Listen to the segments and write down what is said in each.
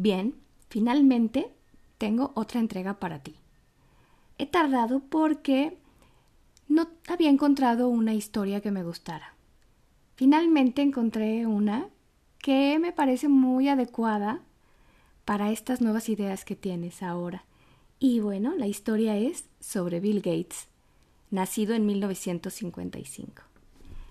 Bien, finalmente tengo otra entrega para ti. He tardado porque no había encontrado una historia que me gustara. Finalmente encontré una que me parece muy adecuada para estas nuevas ideas que tienes ahora. Y bueno, la historia es sobre Bill Gates, nacido en 1955.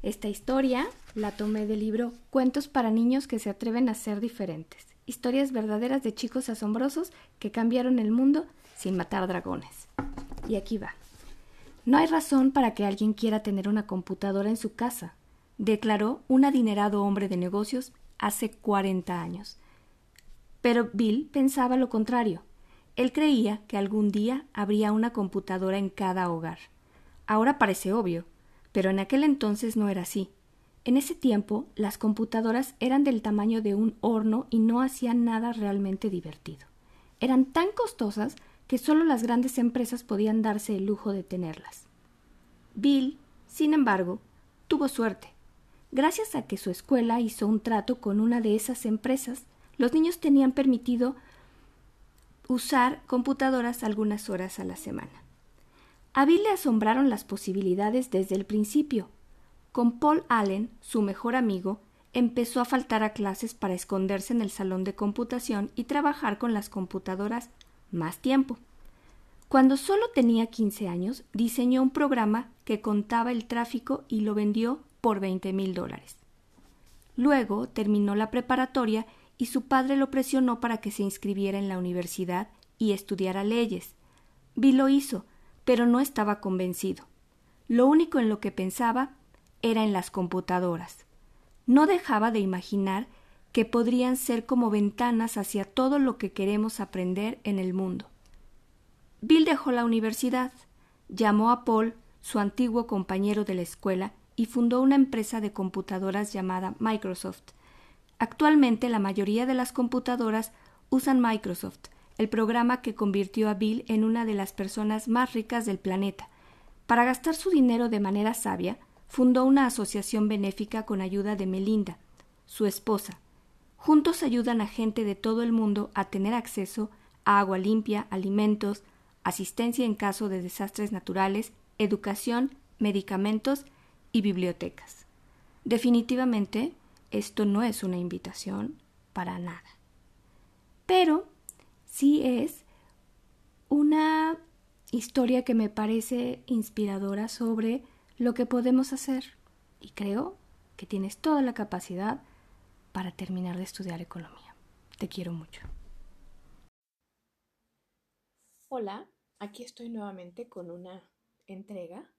Esta historia la tomé del libro Cuentos para niños que se atreven a ser diferentes. Historias verdaderas de chicos asombrosos que cambiaron el mundo sin matar dragones. Y aquí va. No hay razón para que alguien quiera tener una computadora en su casa, declaró un adinerado hombre de negocios hace 40 años. Pero Bill pensaba lo contrario. Él creía que algún día habría una computadora en cada hogar. Ahora parece obvio, pero en aquel entonces no era así. En ese tiempo las computadoras eran del tamaño de un horno y no hacían nada realmente divertido. Eran tan costosas que solo las grandes empresas podían darse el lujo de tenerlas. Bill, sin embargo, tuvo suerte. Gracias a que su escuela hizo un trato con una de esas empresas, los niños tenían permitido usar computadoras algunas horas a la semana. A Bill le asombraron las posibilidades desde el principio. Con Paul Allen, su mejor amigo, empezó a faltar a clases para esconderse en el salón de computación y trabajar con las computadoras más tiempo. Cuando solo tenía 15 años, diseñó un programa que contaba el tráfico y lo vendió por veinte mil dólares. Luego terminó la preparatoria y su padre lo presionó para que se inscribiera en la universidad y estudiara leyes. Bill lo hizo, pero no estaba convencido. Lo único en lo que pensaba era en las computadoras. No dejaba de imaginar que podrían ser como ventanas hacia todo lo que queremos aprender en el mundo. Bill dejó la universidad, llamó a Paul, su antiguo compañero de la escuela, y fundó una empresa de computadoras llamada Microsoft. Actualmente la mayoría de las computadoras usan Microsoft, el programa que convirtió a Bill en una de las personas más ricas del planeta. Para gastar su dinero de manera sabia, fundó una asociación benéfica con ayuda de Melinda, su esposa. Juntos ayudan a gente de todo el mundo a tener acceso a agua limpia, alimentos, asistencia en caso de desastres naturales, educación, medicamentos y bibliotecas. Definitivamente, esto no es una invitación para nada. Pero sí es una historia que me parece inspiradora sobre lo que podemos hacer y creo que tienes toda la capacidad para terminar de estudiar economía. Te quiero mucho. Hola, aquí estoy nuevamente con una entrega.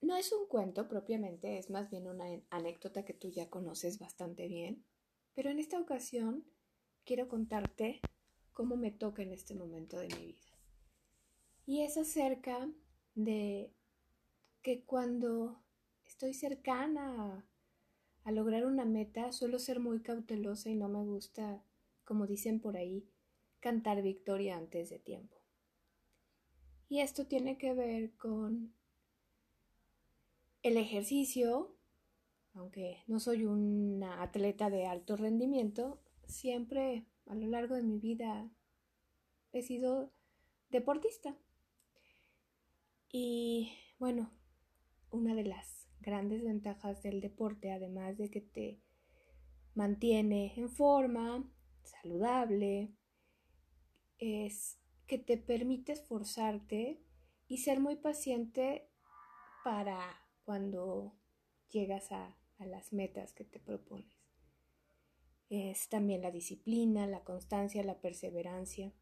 No es un cuento propiamente, es más bien una anécdota que tú ya conoces bastante bien, pero en esta ocasión quiero contarte cómo me toca en este momento de mi vida. Y es acerca de que cuando estoy cercana a, lograr una meta, suelo ser muy cautelosa y no me gusta, como dicen por ahí, cantar victoria antes de tiempo. Y esto tiene que ver con el ejercicio, aunque no soy una atleta de alto rendimiento, siempre a lo largo de mi vida he sido deportista. Y bueno, una de las grandes ventajas del deporte, además de que te mantiene en forma, saludable, es que te permite esforzarte y ser muy paciente para cuando llegas a, a las metas que te propones. Es también la disciplina, la constancia, la perseverancia.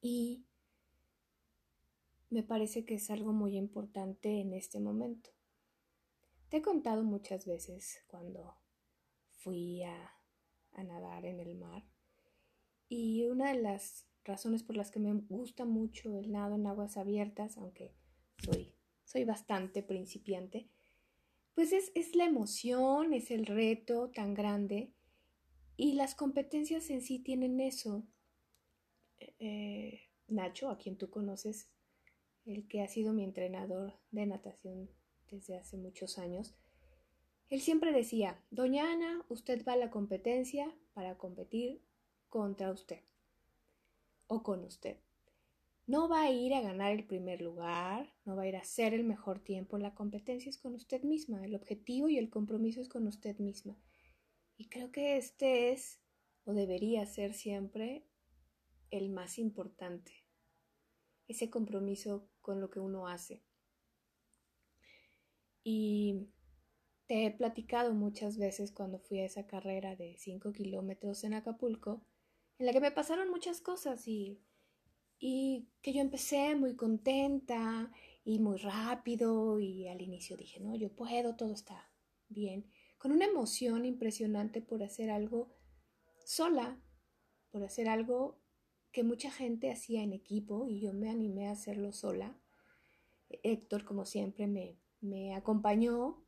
Y me parece que es algo muy importante en este momento. Te he contado muchas veces cuando fui a, a nadar en el mar y una de las razones por las que me gusta mucho el nado en aguas abiertas, aunque soy, soy bastante principiante, pues es, es la emoción, es el reto tan grande y las competencias en sí tienen eso. Eh, Nacho, a quien tú conoces, el que ha sido mi entrenador de natación desde hace muchos años, Él siempre decía, Doña Ana, usted va a la competencia para competir contra usted o con usted. No va a ir a ganar el primer lugar, no va a ir a hacer el mejor tiempo. La competencia es con usted misma, el objetivo y el compromiso es con usted misma. Y creo que este es o debería ser siempre el más importante, ese compromiso con lo que uno hace. Y te he platicado muchas veces cuando fui a esa carrera de 5 kilómetros en Acapulco, en la que me pasaron muchas cosas y, y que yo empecé muy contenta y muy rápido y al inicio dije, no, yo puedo, todo está bien, con una emoción impresionante por hacer algo sola, por hacer algo que mucha gente hacía en equipo y yo me animé a hacerlo sola. Héctor, como siempre, me, me acompañó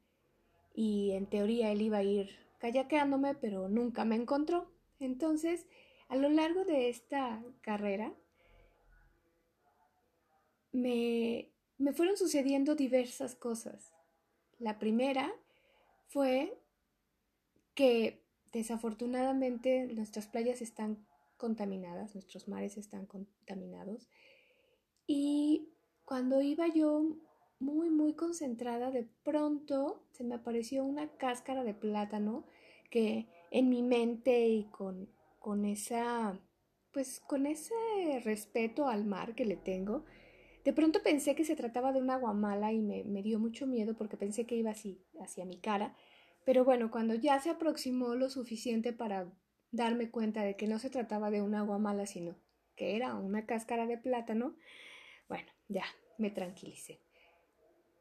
y en teoría él iba a ir kayakeándome, pero nunca me encontró. Entonces, a lo largo de esta carrera, me, me fueron sucediendo diversas cosas. La primera fue que desafortunadamente nuestras playas están contaminadas, nuestros mares están contaminados. Y cuando iba yo muy, muy concentrada, de pronto se me apareció una cáscara de plátano que en mi mente y con, con esa, pues con ese respeto al mar que le tengo, de pronto pensé que se trataba de una guamala y me, me dio mucho miedo porque pensé que iba así, hacia mi cara. Pero bueno, cuando ya se aproximó lo suficiente para darme cuenta de que no se trataba de una guamala, sino que era una cáscara de plátano, bueno, ya me tranquilicé.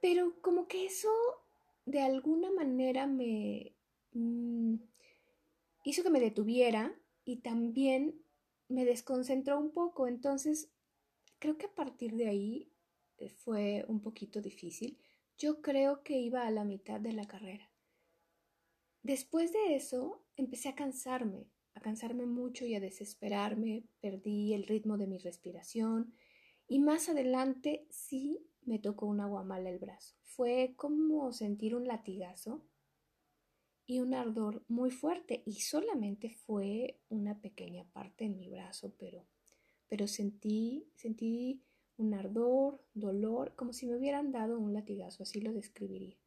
Pero como que eso de alguna manera me mm, hizo que me detuviera y también me desconcentró un poco. Entonces, creo que a partir de ahí eh, fue un poquito difícil. Yo creo que iba a la mitad de la carrera. Después de eso, empecé a cansarme, a cansarme mucho y a desesperarme, perdí el ritmo de mi respiración y más adelante sí me tocó una guamala el brazo. Fue como sentir un latigazo y un ardor muy fuerte y solamente fue una pequeña parte en mi brazo, pero pero sentí sentí un ardor, dolor, como si me hubieran dado un latigazo, así lo describiría.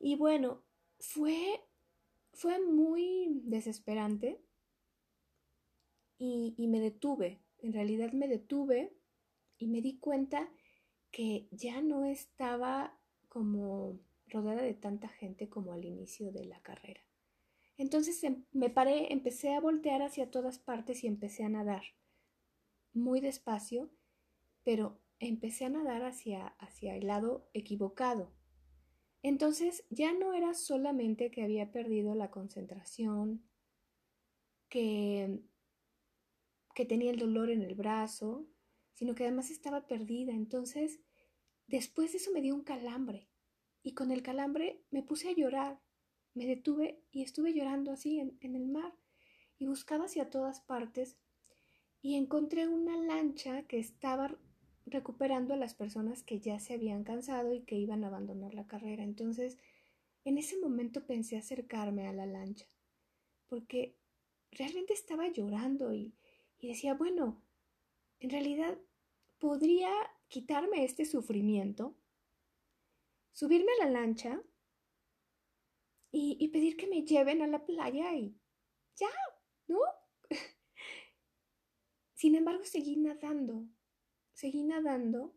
Y bueno, fue, fue muy desesperante y, y me detuve, en realidad me detuve y me di cuenta que ya no estaba como rodeada de tanta gente como al inicio de la carrera. Entonces em, me paré, empecé a voltear hacia todas partes y empecé a nadar. Muy despacio, pero empecé a nadar hacia, hacia el lado equivocado. Entonces ya no era solamente que había perdido la concentración, que, que tenía el dolor en el brazo, sino que además estaba perdida. Entonces, después de eso me dio un calambre y con el calambre me puse a llorar. Me detuve y estuve llorando así en, en el mar y buscaba hacia todas partes y encontré una lancha que estaba recuperando a las personas que ya se habían cansado y que iban a abandonar la carrera. Entonces, en ese momento pensé acercarme a la lancha, porque realmente estaba llorando y, y decía, bueno, en realidad podría quitarme este sufrimiento, subirme a la lancha y, y pedir que me lleven a la playa y ya, ¿no? Sin embargo, seguí nadando seguí nadando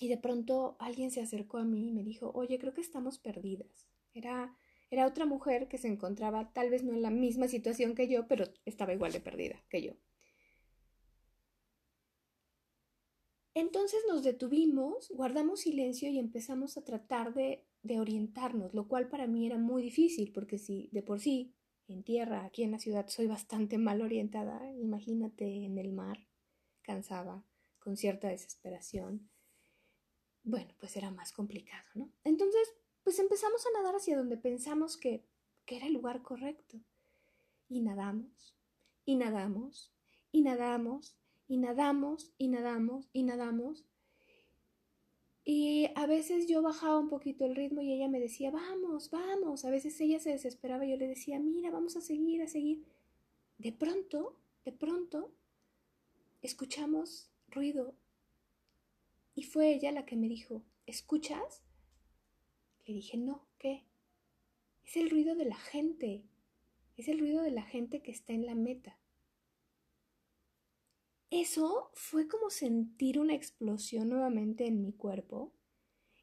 y de pronto alguien se acercó a mí y me dijo, oye, creo que estamos perdidas. Era, era otra mujer que se encontraba tal vez no en la misma situación que yo, pero estaba igual de perdida que yo. Entonces nos detuvimos, guardamos silencio y empezamos a tratar de, de, orientarnos, lo cual para mí era muy difícil, porque si de por sí en tierra, aquí en la ciudad, soy bastante mal orientada, imagínate en el mar, cansaba con cierta desesperación, bueno, pues era más complicado, ¿no? Entonces, pues empezamos a nadar hacia donde pensamos que, que era el lugar correcto. Y nadamos, y nadamos, y nadamos, y nadamos, y nadamos, y nadamos. Y a veces yo bajaba un poquito el ritmo y ella me decía, vamos, vamos. A veces ella se desesperaba y yo le decía, mira, vamos a seguir, a seguir. De pronto, de pronto, escuchamos ruido. Y fue ella la que me dijo, ¿escuchas? Le dije, no, ¿qué? Es el ruido de la gente. Es el ruido de la gente que está en la meta. Eso fue como sentir una explosión nuevamente en mi cuerpo.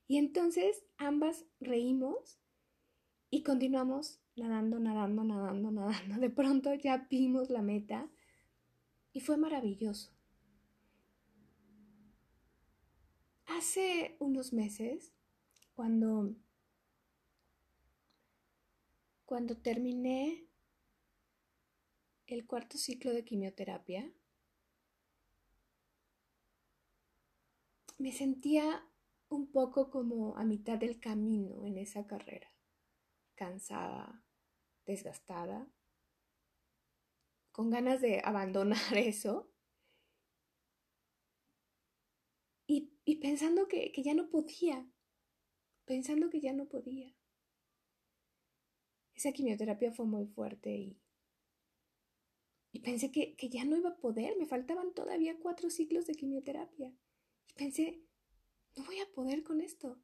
Y entonces ambas reímos y continuamos nadando, nadando, nadando, nadando. De pronto ya vimos la meta y fue maravilloso. Hace unos meses, cuando, cuando terminé el cuarto ciclo de quimioterapia, me sentía un poco como a mitad del camino en esa carrera, cansada, desgastada, con ganas de abandonar eso y, pensando que, ya no podía, pensando que ya no podía. Esa quimioterapia fue muy fuerte y, y pensé que, que ya no iba a poder, me faltaban todavía cuatro ciclos de quimioterapia. Y pensé, no voy a poder con esto.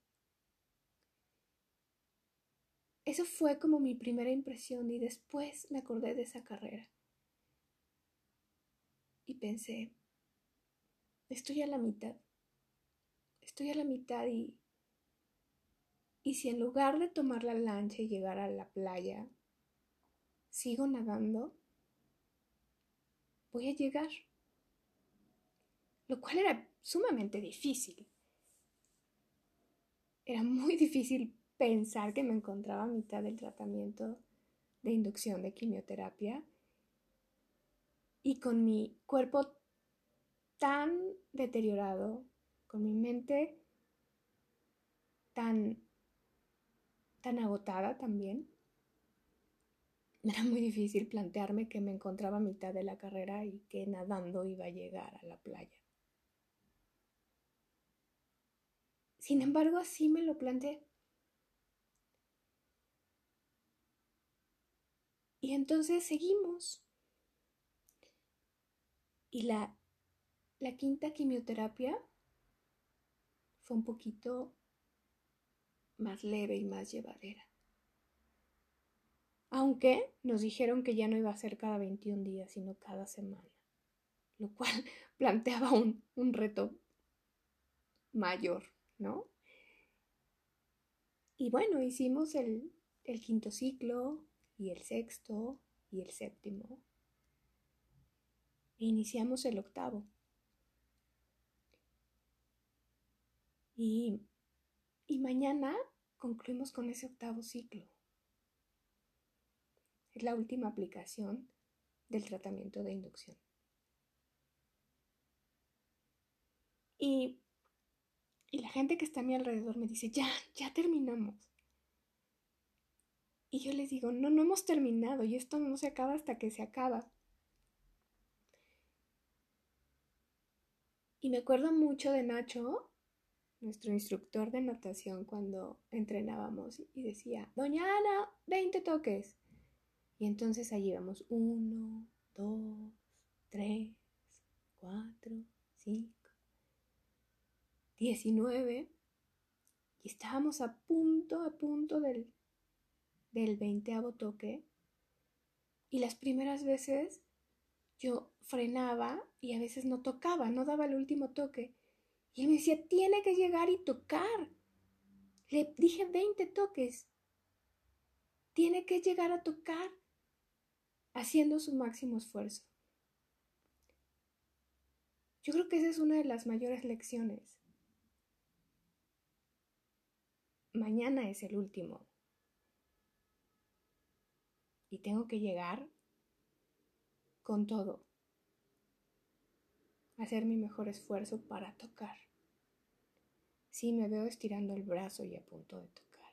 Eso fue como mi primera impresión y después me acordé de esa carrera. Y pensé, estoy a la mitad. Estoy a la mitad y... Y si en lugar de tomar la lancha y llegar a la playa, sigo nadando, voy a llegar. Lo cual era sumamente difícil. Era muy difícil pensar que me encontraba a mitad del tratamiento de inducción de quimioterapia y con mi cuerpo tan deteriorado, con mi mente tan, tan agotada también, era muy difícil plantearme que me encontraba a mitad de la carrera y que nadando iba a llegar a la playa. Sin embargo, así me lo planteé. Y entonces seguimos. Y la, la quinta quimioterapia fue un poquito más leve y más llevadera. Aunque nos dijeron que ya no iba a ser cada 21 días, sino cada semana, lo cual planteaba un, un reto mayor. ¿no? Y bueno, hicimos el, el quinto ciclo y el sexto y el séptimo. E iniciamos el octavo. Y, mañana concluimos con ese octavo ciclo. Es la última aplicación del tratamiento de inducción. Y y la gente que está a mi alrededor me dice, ya, ya terminamos. Y yo les digo, no, no hemos terminado y esto no se acaba hasta que se acaba. Y me acuerdo mucho de Nacho, nuestro instructor de natación, cuando entrenábamos y decía, Doña Ana, 20 toques. Y entonces allí íbamos, uno, dos, tres, cuatro, cinco. 19 y estábamos a punto, a punto del, del veinteavo toque. Y las primeras veces yo frenaba y a veces no tocaba, no daba el último toque. Y él me decía, tiene que llegar y tocar. Le dije 20 toques. Tiene que llegar a tocar haciendo su máximo esfuerzo. Yo creo que esa es una de las mayores lecciones. mañana es el último. Y tengo que llegar con todo. Hacer mi mejor esfuerzo para tocar. Sí, me veo estirando el brazo y a punto de tocar.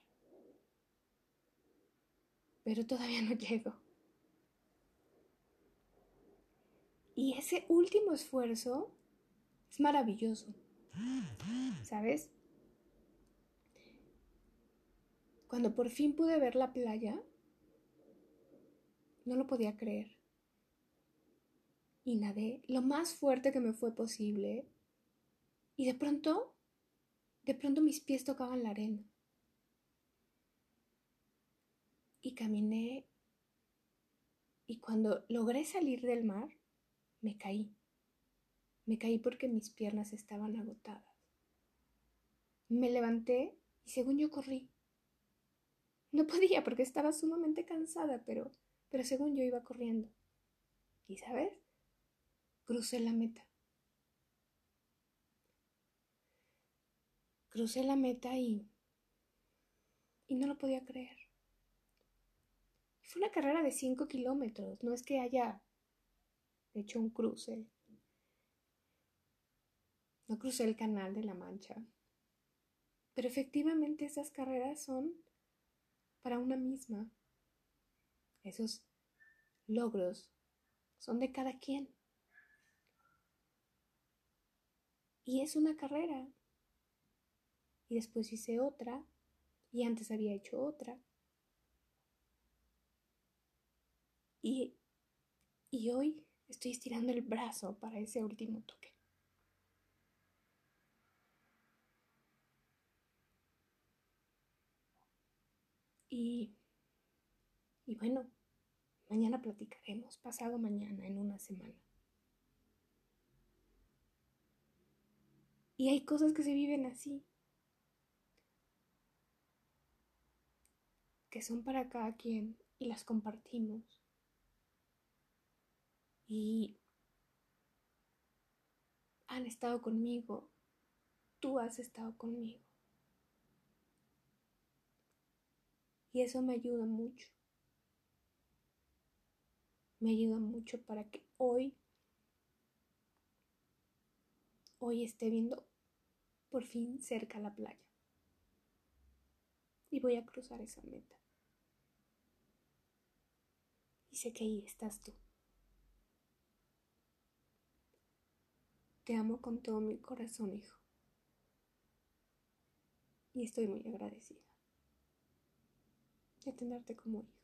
Pero todavía no llego. Y ese último esfuerzo es maravilloso. ¿Sabes? Cuando por fin pude ver la playa, no lo podía creer. Y nadé lo más fuerte que me fue posible. Y de pronto, de pronto mis pies tocaban la arena. Y caminé. Y cuando logré salir del mar, me caí. Me caí porque mis piernas estaban agotadas. Me levanté y según yo corrí. No podía porque estaba sumamente cansada, pero, pero según yo iba corriendo. ¿Y sabes? Crucé la meta. Crucé la meta y... y no lo podía creer. Fue una carrera de 5 kilómetros, no es que haya hecho un cruce no crucé el canal de la Mancha. Pero efectivamente esas carreras son para una misma. Esos logros son de cada quien. Y es una carrera. Y después hice otra. Y antes había hecho otra. Y, y hoy estoy estirando el brazo para ese último toque. Y, y bueno, mañana platicaremos, pasado mañana, en una semana. Y hay cosas que se viven así, que son para cada quien y las compartimos. Y han estado conmigo, tú has estado conmigo. Y eso me ayuda mucho. Me ayuda mucho para que hoy, hoy esté viendo por fin cerca la playa. Y voy a cruzar esa meta. Y sé que ahí estás tú. Te amo con todo mi corazón, hijo. Y estoy muy agradecida de tenerte como hijo.